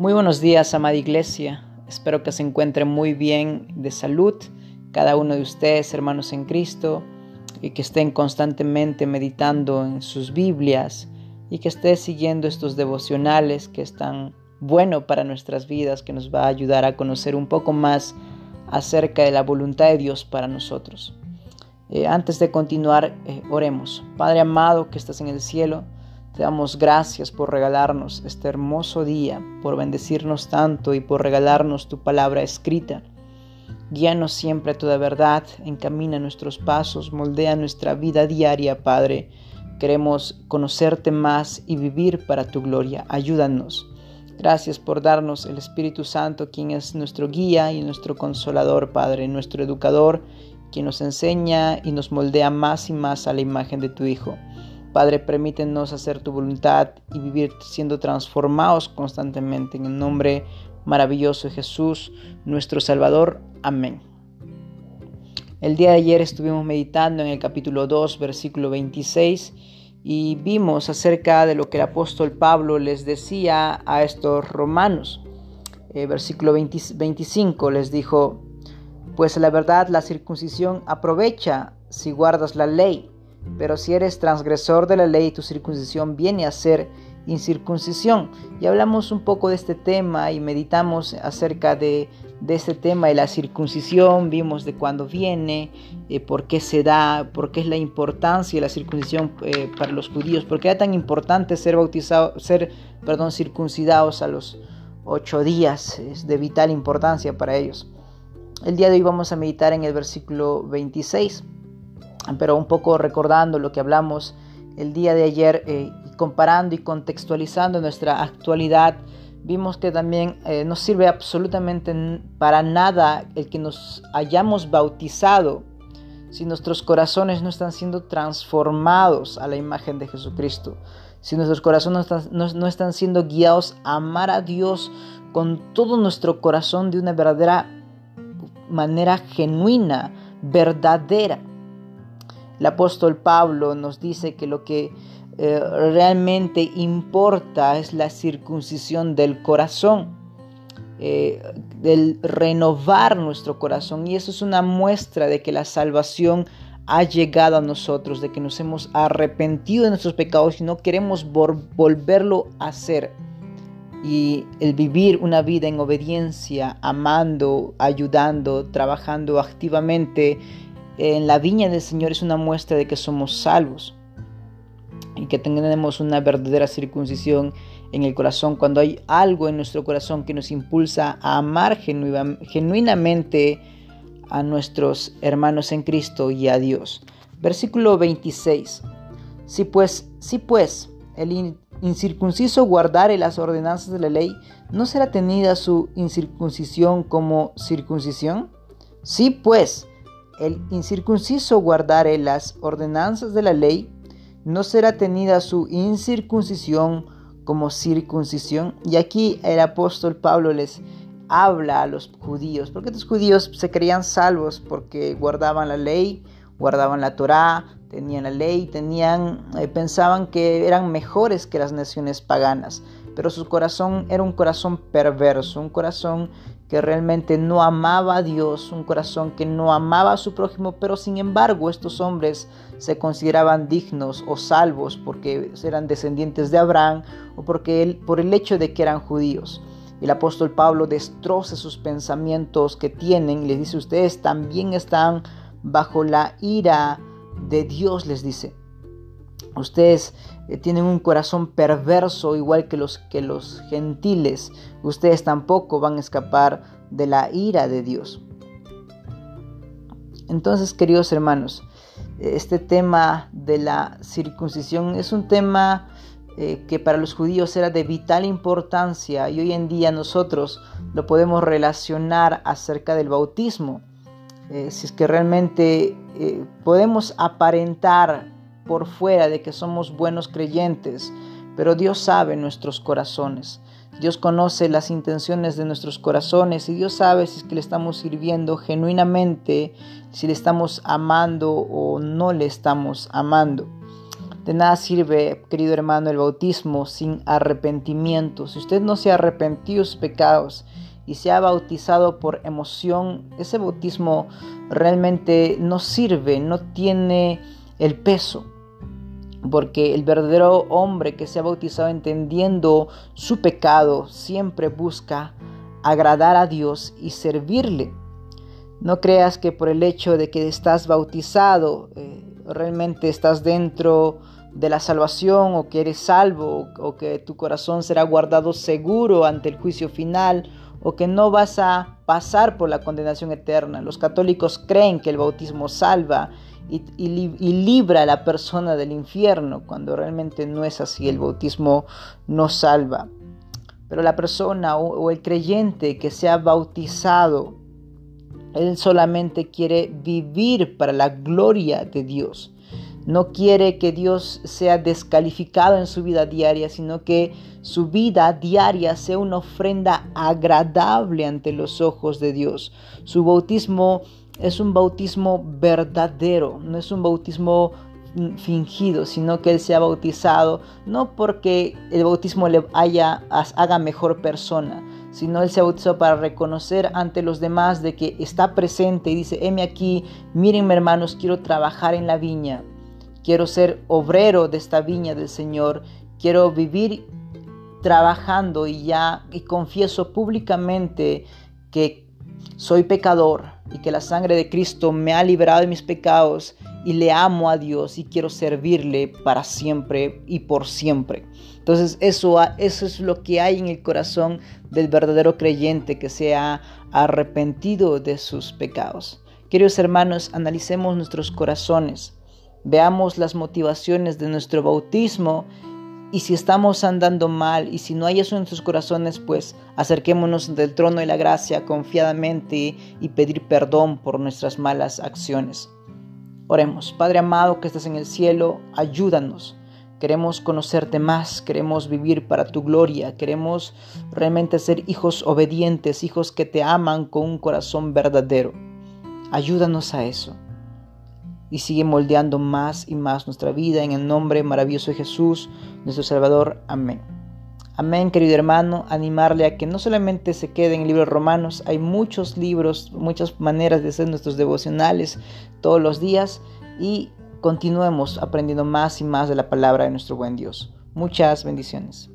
Muy buenos días, amada iglesia. Espero que se encuentren muy bien de salud, cada uno de ustedes, hermanos en Cristo, y que estén constantemente meditando en sus Biblias y que estén siguiendo estos devocionales que están bueno para nuestras vidas, que nos va a ayudar a conocer un poco más acerca de la voluntad de Dios para nosotros. Eh, antes de continuar, eh, oremos. Padre amado que estás en el cielo, damos gracias por regalarnos este hermoso día, por bendecirnos tanto y por regalarnos tu palabra escrita. Guíanos siempre a toda verdad, encamina nuestros pasos, moldea nuestra vida diaria, Padre. Queremos conocerte más y vivir para tu gloria. Ayúdanos. Gracias por darnos el Espíritu Santo, quien es nuestro guía y nuestro consolador, Padre, nuestro educador, quien nos enseña y nos moldea más y más a la imagen de tu Hijo. Padre, permítenos hacer tu voluntad y vivir siendo transformados constantemente en el nombre maravilloso de Jesús, nuestro Salvador. Amén. El día de ayer estuvimos meditando en el capítulo 2, versículo 26, y vimos acerca de lo que el apóstol Pablo les decía a estos romanos. Eh, versículo 25 les dijo, pues la verdad la circuncisión aprovecha si guardas la ley pero si eres transgresor de la ley, tu circuncisión viene a ser incircuncisión. Y hablamos un poco de este tema y meditamos acerca de, este tema de la circuncisión, vimos de cuándo viene, eh, por qué se da, por qué es la importancia de la circuncisión eh, para los judíos, por qué era tan importante ser bautizados, ser, perdón, circuncidados a los ocho días, es de vital importancia para ellos. El día de hoy vamos a meditar en el versículo 26 pero un poco recordando lo que hablamos el día de ayer, eh, comparando y contextualizando nuestra actualidad, vimos que también eh, no sirve absolutamente para nada el que nos hayamos bautizado si nuestros corazones no están siendo transformados a la imagen de Jesucristo, si nuestros corazones no están siendo guiados a amar a Dios con todo nuestro corazón de una verdadera manera genuina, verdadera. El apóstol Pablo nos dice que lo que eh, realmente importa es la circuncisión del corazón, eh, del renovar nuestro corazón. Y eso es una muestra de que la salvación ha llegado a nosotros, de que nos hemos arrepentido de nuestros pecados y no queremos volverlo a hacer. Y el vivir una vida en obediencia, amando, ayudando, trabajando activamente en la viña del Señor es una muestra de que somos salvos y que tenemos una verdadera circuncisión en el corazón, cuando hay algo en nuestro corazón que nos impulsa a amar genuinamente a nuestros hermanos en Cristo y a Dios. Versículo 26. Si pues, si pues el incircunciso guardare las ordenanzas de la ley, ¿no será tenida su incircuncisión como circuncisión? Si pues el incircunciso guardare las ordenanzas de la ley, no será tenida su incircuncisión como circuncisión. Y aquí el apóstol Pablo les habla a los judíos, porque los judíos se creían salvos porque guardaban la ley, guardaban la Torá, tenían la ley, tenían, eh, pensaban que eran mejores que las naciones paganas, pero su corazón era un corazón perverso, un corazón que realmente no amaba a Dios, un corazón que no amaba a su prójimo, pero sin embargo estos hombres se consideraban dignos o salvos porque eran descendientes de Abraham o porque él, por el hecho de que eran judíos. El apóstol Pablo destroza sus pensamientos que tienen y les dice, ustedes también están bajo la ira de Dios, les dice. Ustedes tienen un corazón perverso igual que los, que los gentiles. Ustedes tampoco van a escapar de la ira de Dios. Entonces, queridos hermanos, este tema de la circuncisión es un tema eh, que para los judíos era de vital importancia y hoy en día nosotros lo podemos relacionar acerca del bautismo. Eh, si es que realmente podemos aparentar por fuera de que somos buenos creyentes, pero Dios sabe nuestros corazones. Dios conoce las intenciones de nuestros corazones y Dios sabe si es que le estamos sirviendo genuinamente, si le estamos amando o no le estamos amando. De nada sirve, querido hermano, el bautismo sin arrepentimiento. Si usted no se ha arrepentido de sus pecados y se ha bautizado por emoción, ese bautismo realmente no sirve, no tiene el peso. Porque el verdadero hombre que se ha bautizado entendiendo su pecado siempre busca agradar a Dios y servirle. No creas que por el hecho de que estás bautizado, eh, realmente estás dentro de la salvación o que eres salvo o que tu corazón será guardado seguro ante el juicio final o que no vas a pasar por la condenación eterna. Los católicos creen que el bautismo salva y, libra a la persona del infierno, cuando realmente no es así, el bautismo no salva. Pero la persona o el creyente que se ha bautizado, él solamente quiere vivir para la gloria de Dios. No quiere que Dios sea descalificado en su vida diaria, sino que su vida diaria sea una ofrenda agradable ante los ojos de Dios. Su bautismo es un bautismo verdadero, no es un bautismo fingido, sino que él se ha bautizado no porque el bautismo le haya, haga mejor persona, sino él se bautizó para reconocer ante los demás de que está presente y dice, heme aquí, mírenme hermanos, quiero trabajar en la viña, quiero ser obrero de esta viña del Señor, quiero vivir trabajando y ya y confieso públicamente que soy pecador y que la sangre de Cristo me ha liberado de mis pecados y le amo a Dios y quiero servirle para siempre y por siempre. Entonces eso, eso es lo que hay en el corazón del verdadero creyente que se ha arrepentido de sus pecados. Queridos hermanos, analicemos nuestros corazones, veamos las motivaciones de nuestro bautismo y si estamos andando mal y si no hay eso en nuestros corazones, pues acerquémonos del trono de la gracia confiadamente y pedir perdón por nuestras malas acciones. Oremos, Padre amado que estás en el cielo, ayúdanos. Queremos conocerte más, queremos vivir para tu gloria, queremos realmente ser hijos obedientes, hijos que te aman con un corazón verdadero. Ayúdanos a eso y sigue moldeando más y más nuestra vida en el nombre maravilloso de Jesús, nuestro Salvador. Amén. Amén, querido hermano, animarle a que no solamente se quede en el libro de Romanos, hay muchos libros, muchas maneras de hacer nuestros devocionales todos los días y continuemos aprendiendo más y más de la palabra de nuestro buen Dios. Muchas bendiciones.